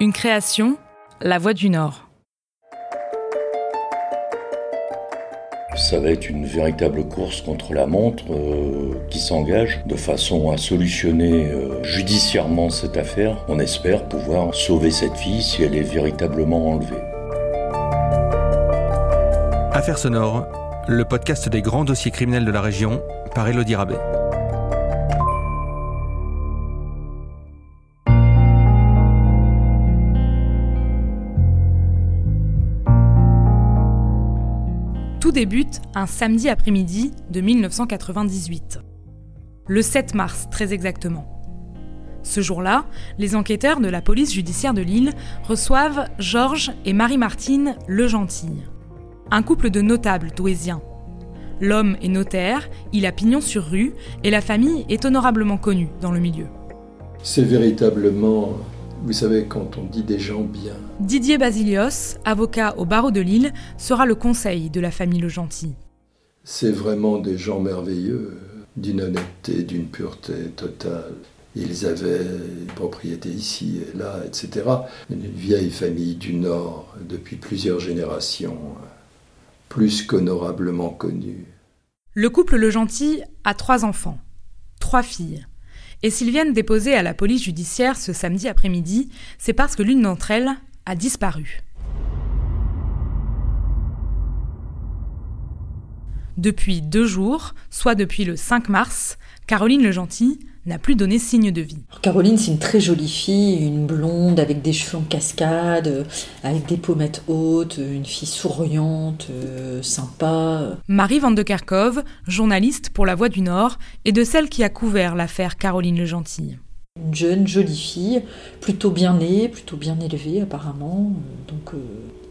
Une création, La Voix du Nord. Ça va être une véritable course contre la montre euh, qui s'engage de façon à solutionner euh, judiciairement cette affaire. On espère pouvoir sauver cette fille si elle est véritablement enlevée. Affaire sonore, le podcast des grands dossiers criminels de la région par Elodie Rabet. Débute un samedi après-midi de 1998. Le 7 mars, très exactement. Ce jour-là, les enquêteurs de la police judiciaire de Lille reçoivent Georges et Marie-Martine Le Gentil, un couple de notables douésiens. L'homme est notaire, il a pignon sur rue et la famille est honorablement connue dans le milieu. C'est véritablement vous savez, quand on dit des gens bien. Didier Basilios, avocat au barreau de Lille, sera le conseil de la famille Le Gentil. C'est vraiment des gens merveilleux, d'une honnêteté, d'une pureté totale. Ils avaient une propriété ici et là, etc. Une vieille famille du Nord, depuis plusieurs générations, plus qu'honorablement connue. Le couple Le Gentil a trois enfants, trois filles. Et s'ils viennent déposer à la police judiciaire ce samedi après-midi, c'est parce que l'une d'entre elles a disparu. Depuis deux jours, soit depuis le 5 mars, Caroline Le Gentil n'a plus donné signe de vie. Caroline, c'est une très jolie fille, une blonde avec des cheveux en cascade, euh, avec des pommettes hautes, une fille souriante, euh, sympa. Marie Van de Kerkhove, journaliste pour La Voix du Nord, est de celle qui a couvert l'affaire Caroline Le Gentil. Une jeune, jolie fille, plutôt bien née, plutôt bien élevée apparemment. Donc euh,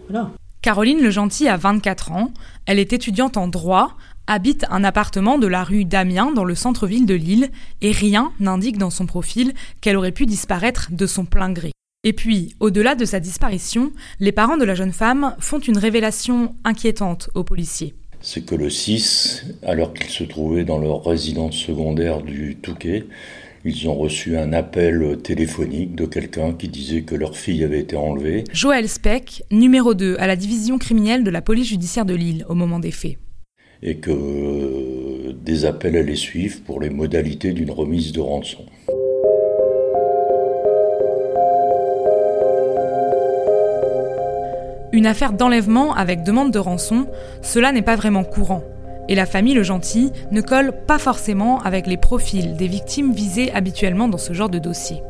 voilà. Caroline Le Gentil a 24 ans, elle est étudiante en droit, habite un appartement de la rue d'Amiens dans le centre-ville de Lille et rien n'indique dans son profil qu'elle aurait pu disparaître de son plein gré. Et puis, au-delà de sa disparition, les parents de la jeune femme font une révélation inquiétante aux policiers. C'est que le 6, alors qu'ils se trouvaient dans leur résidence secondaire du Touquet, ils ont reçu un appel téléphonique de quelqu'un qui disait que leur fille avait été enlevée. Joël Speck, numéro 2 à la division criminelle de la police judiciaire de Lille au moment des faits et que euh, des appels allaient suivre pour les modalités d'une remise de rançon. Une affaire d'enlèvement avec demande de rançon, cela n'est pas vraiment courant. Et la famille Le Gentil ne colle pas forcément avec les profils des victimes visées habituellement dans ce genre de dossier.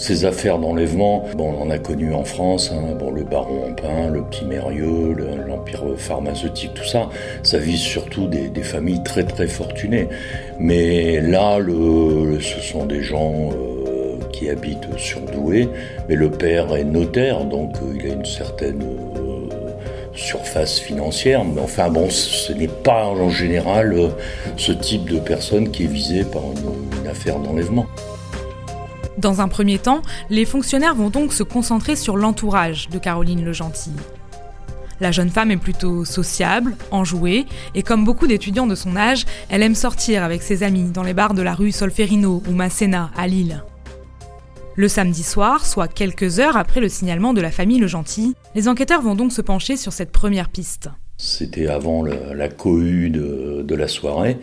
Ces affaires d'enlèvement, bon, on en a connu en France, hein, le baron Pain, le petit Mérieux, l'empire pharmaceutique, tout ça, ça vise surtout des, familles très très fortunées. Mais là, ce sont des gens euh, qui habitent sur Douai, mais le père est notaire, donc euh, il a une certaine euh, surface financière. Mais enfin bon, ce n'est pas en général euh, ce type de personne qui est visée par une, affaire d'enlèvement. Dans un premier temps, les fonctionnaires vont donc se concentrer sur l'entourage de Caroline Le Gentil. La jeune femme est plutôt sociable, enjouée, et comme beaucoup d'étudiants de son âge, elle aime sortir avec ses amis dans les bars de la rue Solferino ou Masséna à Lille. Le samedi soir, soit quelques heures après le signalement de la famille Le Gentil, les enquêteurs vont donc se pencher sur cette première piste. C'était avant la, cohue de, la soirée.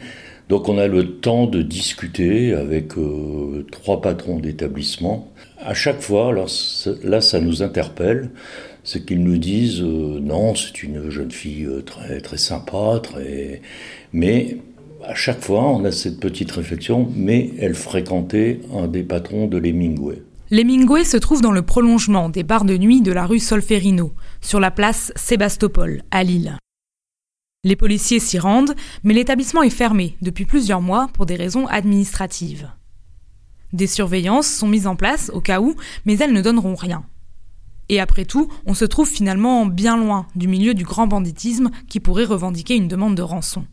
Donc on a le temps de discuter avec euh, trois patrons d'établissement. À chaque fois, là ça nous interpelle, c'est qu'ils nous disent euh, non, c'est une jeune fille euh, très très sympa, très mais à chaque fois on a cette petite réflexion, mais elle fréquentait un des patrons de l'Hemingway. L'Hemingway se trouve dans le prolongement des bars de nuit de la rue Solferino, sur la place Sébastopol, à Lille. Les policiers s'y rendent, mais l'établissement est fermé depuis plusieurs mois pour des raisons administratives. Des surveillances sont mises en place au cas où, mais elles ne donneront rien. Et après tout, on se trouve finalement bien loin du milieu du grand banditisme qui pourrait revendiquer une demande de rançon.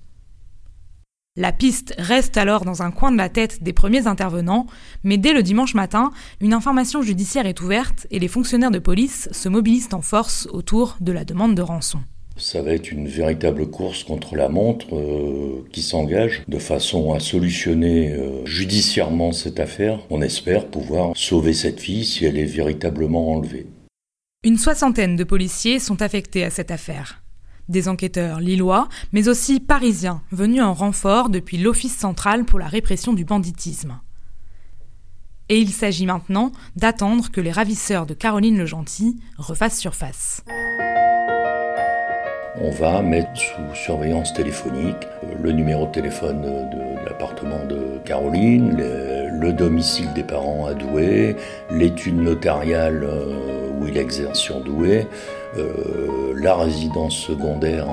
La piste reste alors dans un coin de la tête des premiers intervenants, mais dès le dimanche matin, une information judiciaire est ouverte et les fonctionnaires de police se mobilisent en force autour de la demande de rançon. Ça va être une véritable course contre la montre euh, qui s'engage de façon à solutionner euh, judiciairement cette affaire. On espère pouvoir sauver cette fille si elle est véritablement enlevée. Une soixantaine de policiers sont affectés à cette affaire. Des enquêteurs lillois, mais aussi parisiens, venus en renfort depuis l'Office central pour la répression du banditisme. Et il s'agit maintenant d'attendre que les ravisseurs de Caroline le Gentil refassent surface on va mettre sous surveillance téléphonique le numéro de téléphone de, l'appartement de Caroline, le, domicile des parents à Douai, l'étude notariale euh, où il exerce sur Douai, la résidence secondaire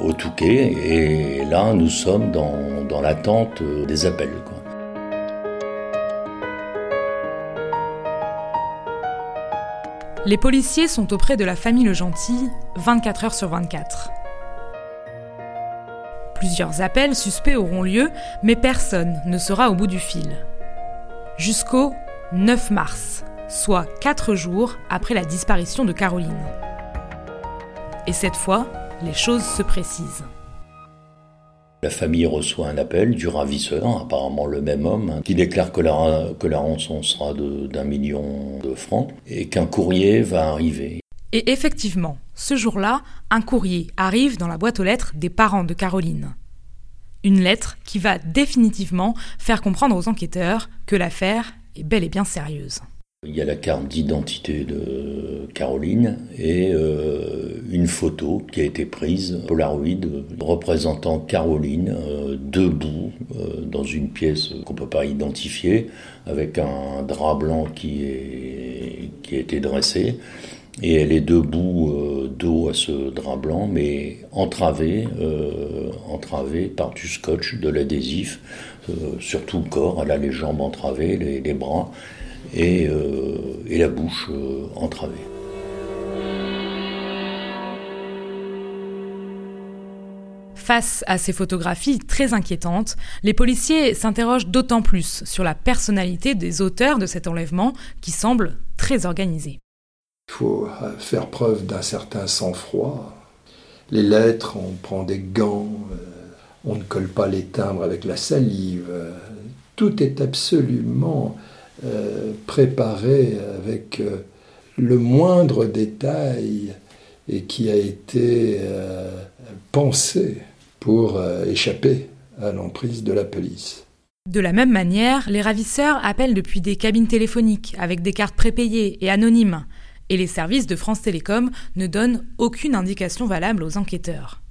au, Touquet, et là nous sommes dans, l'attente des appels. Les policiers sont auprès de la famille Le Gentil 24 heures sur 24. Plusieurs appels suspects auront lieu, mais personne ne sera au bout du fil. Jusqu'au 9 mars, soit 4 jours après la disparition de Caroline. Et cette fois, les choses se précisent. La famille reçoit un appel du ravisseur, apparemment le même homme, hein, qui déclare que la, que la rançon sera d'un million de francs et qu'un courrier va arriver. Et effectivement, ce jour-là, un courrier arrive dans la boîte aux lettres des parents de Caroline. Une lettre qui va définitivement faire comprendre aux enquêteurs que l'affaire est bel et bien sérieuse. Il y a la carte d'identité de Caroline et euh, une photo qui a été prise, Polaroid, représentant Caroline euh, debout euh, dans une pièce qu'on ne peut pas identifier, avec un drap blanc qui, est, qui a été dressé. Et elle est debout dos à ce drap blanc, mais entravée, entravée par du scotch, de l'adhésif, sur tout le corps. Elle a les jambes entravées, les, les bras et, euh, et la bouche euh, entravée. Face à ces photographies très inquiétantes, les policiers s'interrogent d'autant plus sur la personnalité des auteurs de cet enlèvement qui semble très organisé. Il faut euh, faire preuve d'un certain sang-froid. Les lettres, on prend des gants, on ne colle pas les timbres avec la salive. Tout est absolument euh, préparé avec euh, le moindre détail et qui a été euh, pensé pour échapper à l'emprise de la police. De la même manière, les ravisseurs appellent depuis des cabines téléphoniques avec des cartes prépayées et anonymes, et les services de France Télécom ne donnent aucune indication valable aux enquêteurs.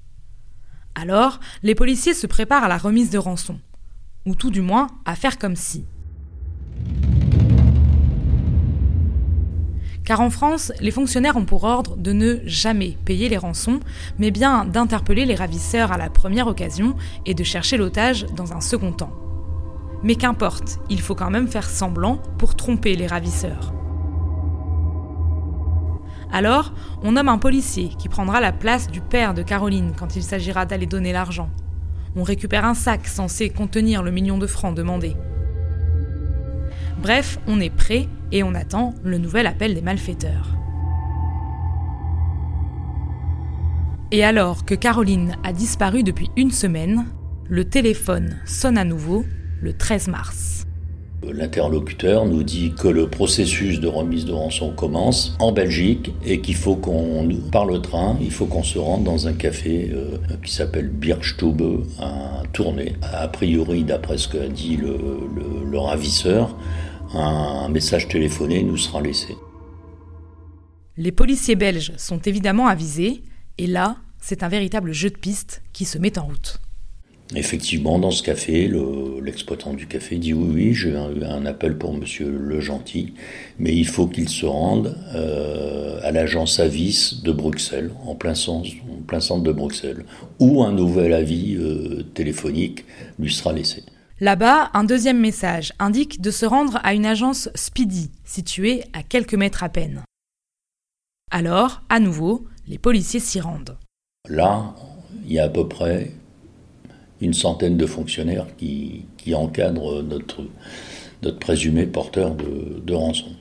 Alors, les policiers se préparent à la remise de rançon, ou tout du moins à faire comme si. Car en France, les fonctionnaires ont pour ordre de ne jamais payer les rançons, mais bien d'interpeller les ravisseurs à la première occasion et de chercher l'otage dans un second temps. Mais qu'importe, il faut quand même faire semblant pour tromper les ravisseurs. Alors, on nomme un policier qui prendra la place du père de Caroline quand il s'agira d'aller donner l'argent. On récupère un sac censé contenir le million de francs demandé. Bref, on est prêt et on attend le nouvel appel des malfaiteurs. Et alors que Caroline a disparu depuis une semaine, le téléphone sonne à nouveau le 13 mars. L'interlocuteur nous dit que le processus de remise de rançon commence en Belgique et qu'il faut qu'on, par le train, il faut qu'on se rende dans un café euh, qui s'appelle Birchtube à Tournai. A priori, d'après ce qu'a dit le ravisseur, un message téléphoné nous sera laissé. Les policiers belges sont évidemment avisés, et là, c'est un véritable jeu de piste qui se met en route. Effectivement, dans ce café, l'exploitant du café dit oui, oui, j'ai eu un, appel pour Monsieur Le Gentil, mais il faut qu'il se rende euh, à l'agence Avis de Bruxelles, en plein, sens, en plein centre de Bruxelles, où un nouvel avis euh, téléphonique lui sera laissé. Là-bas, un deuxième message indique de se rendre à une agence Speedy, située à quelques mètres à peine. Alors, à nouveau, les policiers s'y rendent. Là, il y a à peu près une centaine de fonctionnaires qui, encadrent notre, présumé porteur de, rançon.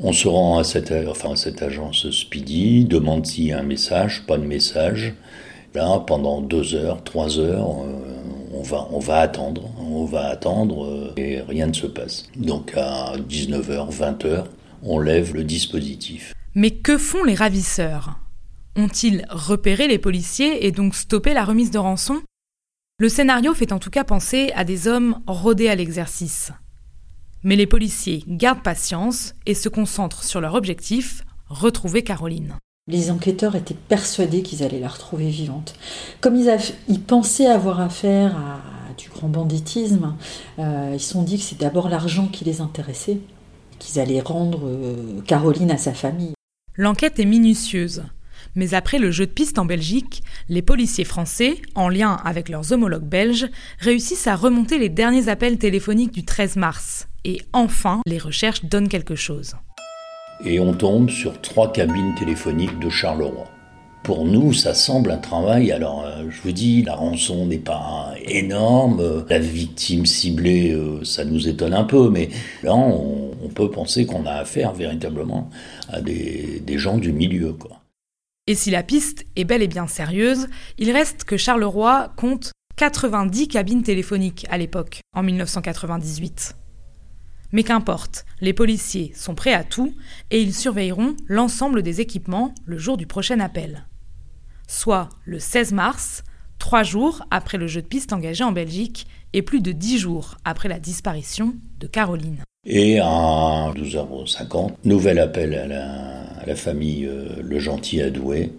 On se rend à cette, à cette agence Speedy, demande s'il y a un message, pas de message. Pendant deux heures, trois heures, on va, on va attendre, on va attendre et rien ne se passe. Donc à 19h, 20h, on lève le dispositif. Mais que font les ravisseurs? Ont-ils repéré les policiers et donc stoppé la remise de rançon? Le scénario fait en tout cas penser à des hommes rodés à l'exercice. Mais les policiers gardent patience et se concentrent sur leur objectif, retrouver Caroline. Les enquêteurs étaient persuadés qu'ils allaient la retrouver vivante. Comme ils, pensaient avoir affaire à, du grand banditisme, euh, ils se sont dit que c'est d'abord l'argent qui les intéressait, qu'ils allaient rendre euh, Caroline à sa famille. L'enquête est minutieuse. Mais après le jeu de piste en Belgique, les policiers français, en lien avec leurs homologues belges, réussissent à remonter les derniers appels téléphoniques du 13 mars. Et enfin, les recherches donnent quelque chose et on tombe sur trois cabines téléphoniques de Charleroi. Pour nous, ça semble un travail. Alors, euh, je vous dis, la rançon n'est pas énorme. La victime ciblée, euh, ça nous étonne un peu. Mais là, on, peut penser qu'on a affaire véritablement à des, gens du milieu. Et si la piste est bel et bien sérieuse, il reste que Charleroi compte 90 cabines téléphoniques à l'époque, en 1998. Mais qu'importe, les policiers sont prêts à tout et ils surveilleront l'ensemble des équipements le jour du prochain appel. Soit le 16 mars, trois jours après le jeu de piste engagé en Belgique et plus de dix jours après la disparition de Caroline. Et à 12h50, nouvel appel à la, famille euh, Le Gentil Adoué.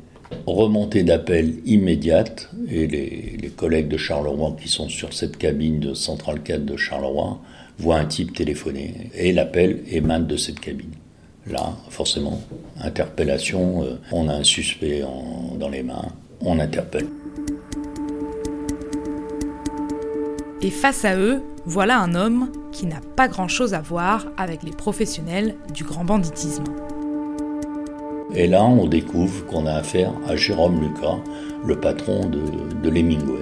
Remontée d'appel immédiate et les, les collègues de Charleroi qui sont sur cette cabine de Centrale 4 de Charleroi voit un type téléphoner et l'appel émane de cette cabine. Là, forcément, interpellation, euh, on a un suspect dans les mains, on interpelle. Et face à eux, voilà un homme qui n'a pas grand-chose à voir avec les professionnels du grand banditisme. Et là, on découvre qu'on a affaire à Jérôme Lucas, le patron de, de l'Hemingway.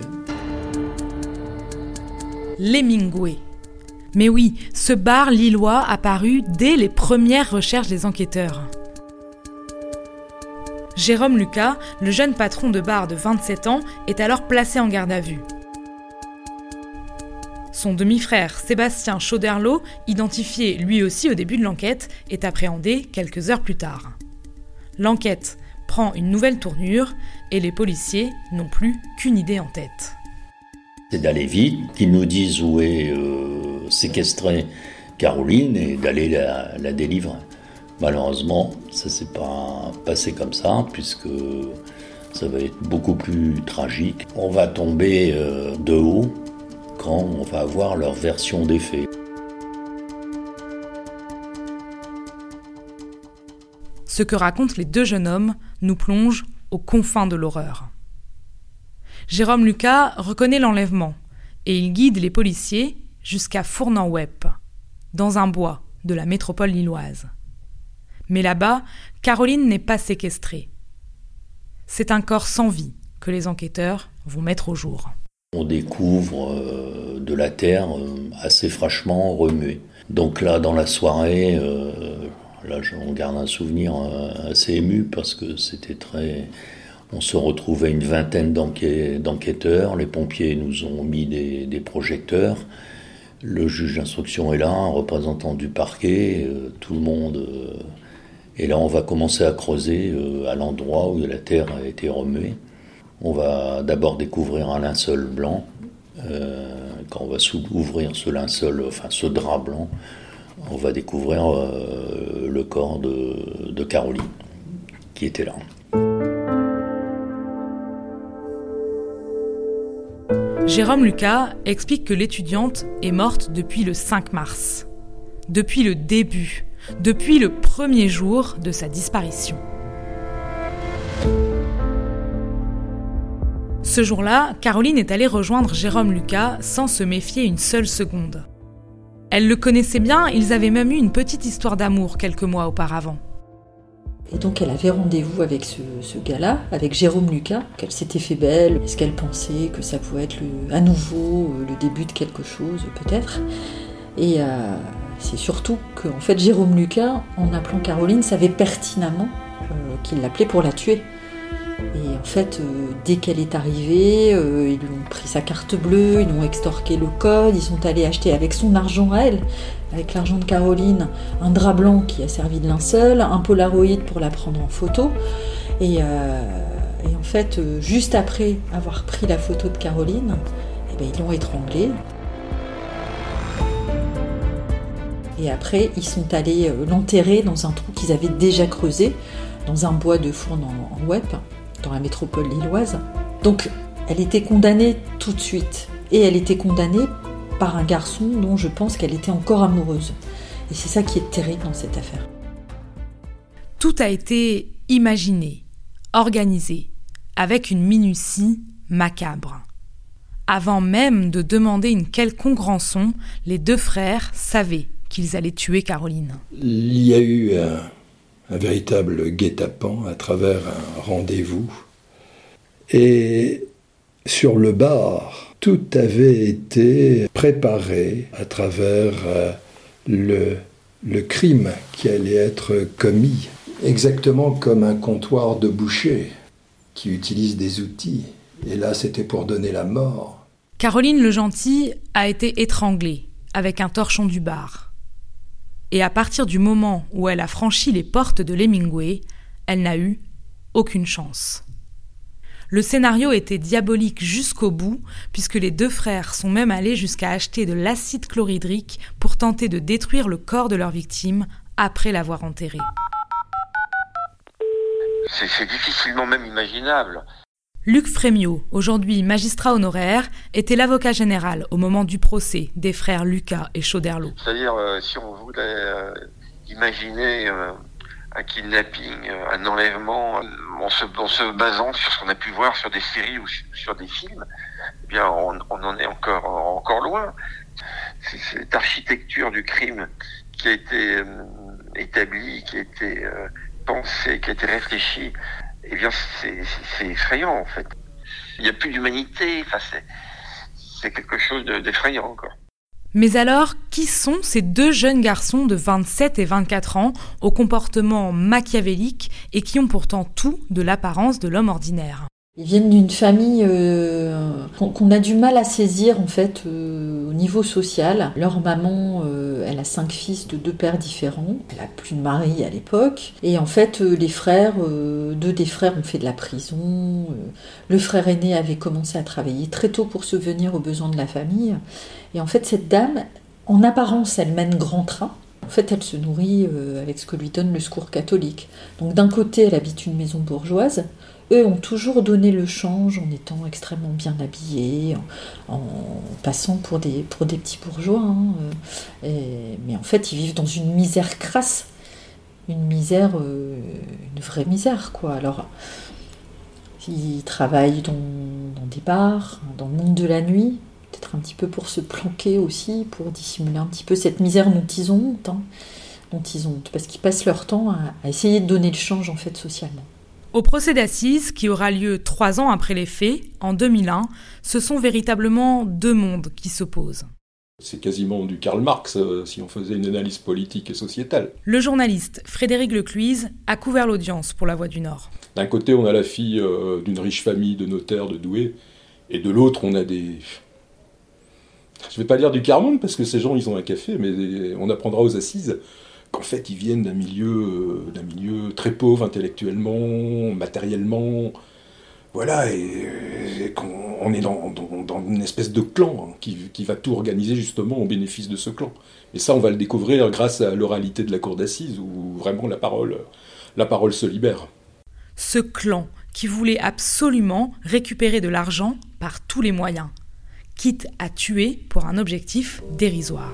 L'Hemingway, mais oui, ce bar lillois apparu dès les premières recherches des enquêteurs. Jérôme Lucas, le jeune patron de bar de 27 ans, est alors placé en garde à vue. Son demi-frère Sébastien Chauderlot, identifié lui aussi au début de l'enquête, est appréhendé quelques heures plus tard. L'enquête prend une nouvelle tournure et les policiers n'ont plus qu'une idée en tête. C'est d'aller vite, qu'ils nous disent où est euh, séquestrer Caroline et d'aller la, délivrer. Malheureusement, ça s'est pas passé comme ça, puisque ça va être beaucoup plus tragique. On va tomber euh, de haut quand on va avoir leur version des faits. Ce que racontent les deux jeunes hommes nous plonge aux confins de l'horreur. Jérôme Lucas reconnaît l'enlèvement et il guide les policiers jusqu'à Fournan-Wep, dans un bois de la métropole lilloise. Mais là-bas, Caroline n'est pas séquestrée. C'est un corps sans vie que les enquêteurs vont mettre au jour. On découvre euh, de la terre euh, assez fraîchement remuée. Donc là, dans la soirée, euh, là, j'en garde un souvenir assez ému parce que c'était très. On se retrouvait une vingtaine d'enquêteurs. Les pompiers nous ont mis des projecteurs. Le juge d'instruction est là, un représentant du parquet, euh, tout le monde. Euh, et là, on va commencer à creuser euh, à l'endroit où la terre a été remuée. On va d'abord découvrir un linceul blanc. quand on va ouvrir ce linceul, enfin ce drap blanc, on va découvrir le corps de Caroline qui était là. Jérôme Lucas explique que l'étudiante est morte depuis le 5 mars, depuis le début, depuis le premier jour de sa disparition. Ce jour-là, Caroline est allée rejoindre Jérôme Lucas sans se méfier une seule seconde. Elle le connaissait bien, ils avaient même eu une petite histoire d'amour quelques mois auparavant. Et donc elle avait rendez-vous avec ce, gars-là, avec Jérôme Lucas, qu'elle s'était fait belle, est-ce qu'elle pensait que ça pouvait être à nouveau euh, le début de quelque chose, peut-être. Et, euh, C'est surtout que en fait, Jérôme Lucas, en appelant Caroline, savait pertinemment qu'il l'appelait pour la tuer. Et en fait, euh, dès qu'elle est arrivée, euh, ils lui ont pris sa carte bleue, ils lui ont extorqué le code, ils sont allés acheter avec son argent à elle, avec l'argent de Caroline, un drap blanc qui a servi de linceul, un polaroid pour la prendre en photo. Et, euh, en fait, juste après avoir pris la photo de Caroline, eh ben, ils l'ont étranglée. Et après, ils sont allés l'enterrer dans un trou qu'ils avaient déjà creusé, dans un bois de fourne en, en web dans la métropole lilloise. Donc elle était condamnée tout de suite. Et elle était condamnée par un garçon dont je pense qu'elle était encore amoureuse. Et c'est ça qui est terrible dans cette affaire. Tout a été imaginé, organisé, avec une minutie macabre. Avant même de demander une quelconque rançon, les deux frères savaient qu'ils allaient tuer Caroline. Il y a eu un, un véritable guet-apens à travers un rendez-vous. Et sur le bar, tout avait été préparé à travers euh, le, le crime qui allait être commis, exactement comme un comptoir de boucher qui utilise des outils. Et là, c'était pour donner la mort. Caroline le Gentil a été étranglée avec un torchon du bar et à partir du moment où elle a franchi les portes de l'Hemingway, elle n'a eu aucune chance. Le scénario était diabolique jusqu'au bout, puisque les deux frères sont même allés jusqu'à acheter de l'acide chlorhydrique pour tenter de détruire le corps de leur victime après l'avoir enterré. C'est difficilement même imaginable. Luc Frémiot, aujourd'hui magistrat honoraire, était l'avocat général au moment du procès des frères Lucas et Chauderlot. C'est-à-dire, euh, si on voulait euh, imaginer euh, un kidnapping, un enlèvement, en se, basant sur ce qu'on a pu voir sur des séries ou sur des films, eh bien, on, on en est encore, encore loin. C'est cette architecture du crime qui a été établie, qui a été pensée, qui a été réfléchie eh bien, c'est effrayant, en fait. Il n'y a plus d'humanité, enfin, c'est quelque chose d'effrayant encore. Mais alors, qui sont ces deux jeunes garçons de 27 et 24 ans au comportement machiavélique et qui ont pourtant tout de l'apparence de l'homme ordinaire? Ils viennent d'une famille euh, qu'on a du mal à saisir en fait euh, au niveau social. Leur maman, euh, elle a cinq fils de deux pères différents. Elle a plus de mari à l'époque. Et en fait, les frères, deux des frères ont fait de la prison. le frère aîné avait commencé à travailler très tôt pour se venir aux besoins de la famille. Et en fait, cette dame, en apparence, elle mène grand train. En fait, elle se nourrit avec ce que lui donne le secours catholique. Donc d'un côté, elle habite une maison bourgeoise eux ont toujours donné le change en étant extrêmement bien habillés, en, passant pour des, pour des petits bourgeois. Hein, euh, mais en fait, ils vivent dans une misère crasse, une misère, euh, une vraie misère, quoi. Alors, ils travaillent dans, des bars, dans le monde de la nuit, peut-être un petit peu pour se planquer aussi, pour dissimuler un petit peu cette misère dont ils ont honte, hein, dont ils ont honte, parce qu'ils passent leur temps à, à essayer de donner le change en fait socialement. Au procès d'assises, qui aura lieu trois ans après les faits, en 2001, ce sont véritablement deux mondes qui s'opposent. C'est quasiment du Karl Marx euh, si on faisait une analyse politique et sociétale. Le journaliste Frédéric Lecluise a couvert l'audience pour La Voix du Nord. D'un côté, on a la fille euh, d'une riche famille de notaires de Douai, et de l'autre, on a des. Je ne vais pas dire du quart-monde parce que ces gens, ils ont un café, mais on apprendra aux assises qu'en fait ils viennent d'un milieu, euh, d'un milieu très pauvre intellectuellement, matériellement. Voilà, et, qu'on est dans, une espèce de clan hein, qui, qui, va tout organiser justement au bénéfice de ce clan. Et ça, on va le découvrir grâce à l'oralité de la cour d'assises, où vraiment la parole, la parole se libère. Ce clan qui voulait absolument récupérer de l'argent par tous les moyens, quitte à tuer pour un objectif dérisoire.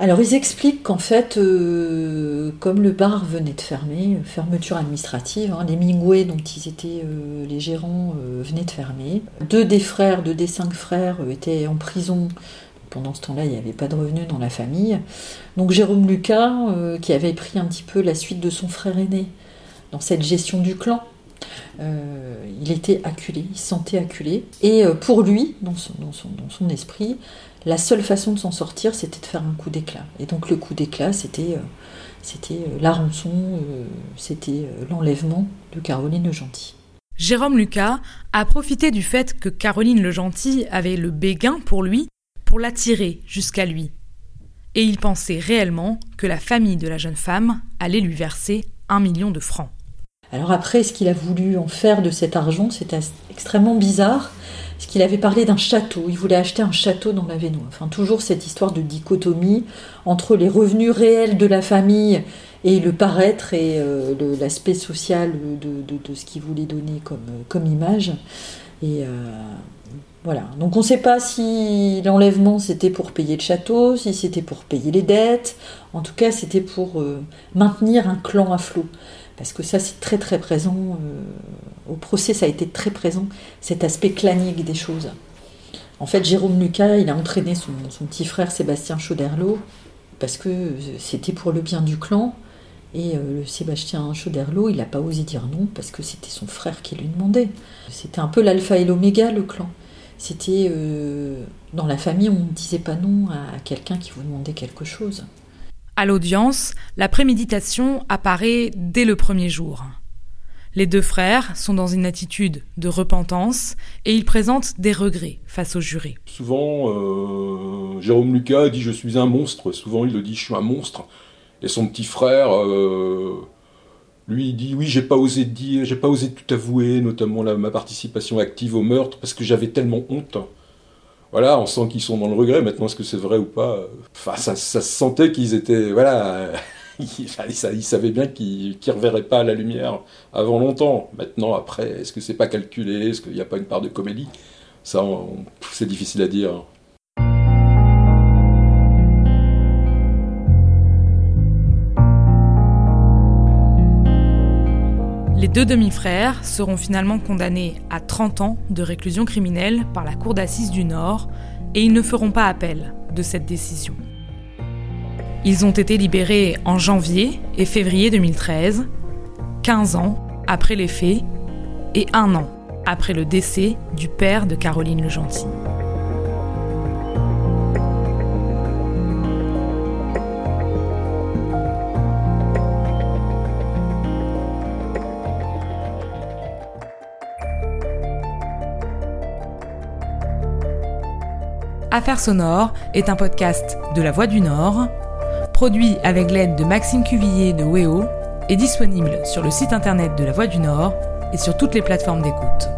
Alors ils expliquent qu'en fait, euh, comme le bar venait de fermer, euh, fermeture administrative, hein, les Mingway dont ils étaient euh, les gérants venaient de fermer. Deux des frères, deux des cinq frères étaient en prison. Pendant ce temps-là, il n'y avait pas de revenus dans la famille. Donc Jérôme Lucas, qui avait pris un petit peu la suite de son frère aîné dans cette gestion du clan, il était acculé, il se sentait acculé. Et pour lui, dans son, esprit, la seule façon de s'en sortir, c'était de faire un coup d'éclat. Et donc le coup d'éclat, c'était c'était la rançon, c'était l'enlèvement de Caroline le Gentil. Jérôme Lucas a profité du fait que Caroline le Gentil avait le béguin pour lui pour l'attirer jusqu'à lui. Et il pensait réellement que la famille de la jeune femme allait lui verser un million de francs. Alors après, ce qu'il a voulu en faire de cet argent, c'était extrêmement bizarre. Ce qu'il avait parlé d'un château, il voulait acheter un château dans la Vénois. Enfin, toujours cette histoire de dichotomie entre les revenus réels de la famille et le paraître et euh, l'aspect social de, ce qu'il voulait donner comme, comme image. Et euh, voilà. Donc on ne sait pas si l'enlèvement c'était pour payer le château, si c'était pour payer les dettes. En tout cas, c'était pour euh, maintenir un clan à flot. Parce que ça, c'est très très présent. au procès, ça a été très présent, cet aspect clanique des choses. En fait, Jérôme Lucas, il a entraîné son, petit frère Sébastien Chauderlot parce que c'était pour le bien du clan. Et euh, le Sébastien Chauderlot, il n'a pas osé dire non parce que c'était son frère qui lui demandait. C'était un peu l'alpha et l'oméga, le clan. C'était euh, dans la famille, on ne disait pas non à quelqu'un qui vous demandait quelque chose. À l'audience, la préméditation apparaît dès le premier jour. Les deux frères sont dans une attitude de repentance et ils présentent des regrets face au juré. Souvent, euh, Jérôme Lucas dit je suis un monstre. Souvent, il le dit je suis un monstre. Et son petit frère, euh, lui, dit oui, j'ai pas osé dire, j'ai pas osé tout avouer, notamment ma participation active au meurtre, parce que j'avais tellement honte. Voilà, on sent qu'ils sont dans le regret. Maintenant, est-ce que c'est vrai ou pas Enfin, ça, se sentait qu'ils étaient, voilà, ils, savaient bien qu'ils ne reverraient pas la lumière avant longtemps. Maintenant, après, est-ce que c'est pas calculé? Est-ce qu'il n'y a pas une part de comédie? Ça, c'est difficile à dire. Deux demi-frères seront finalement condamnés à 30 ans de réclusion criminelle par la Cour d'assises du Nord et ils ne feront pas appel de cette décision. Ils ont été libérés en janvier et février 2013, 15 ans après les faits et un an après le décès du père de Caroline le Gentil. Affaires sonores est un podcast de La Voix du Nord, produit avec l'aide de Maxime Cuvillier de WEO et disponible sur le site internet de La Voix du Nord et sur toutes les plateformes d'écoute.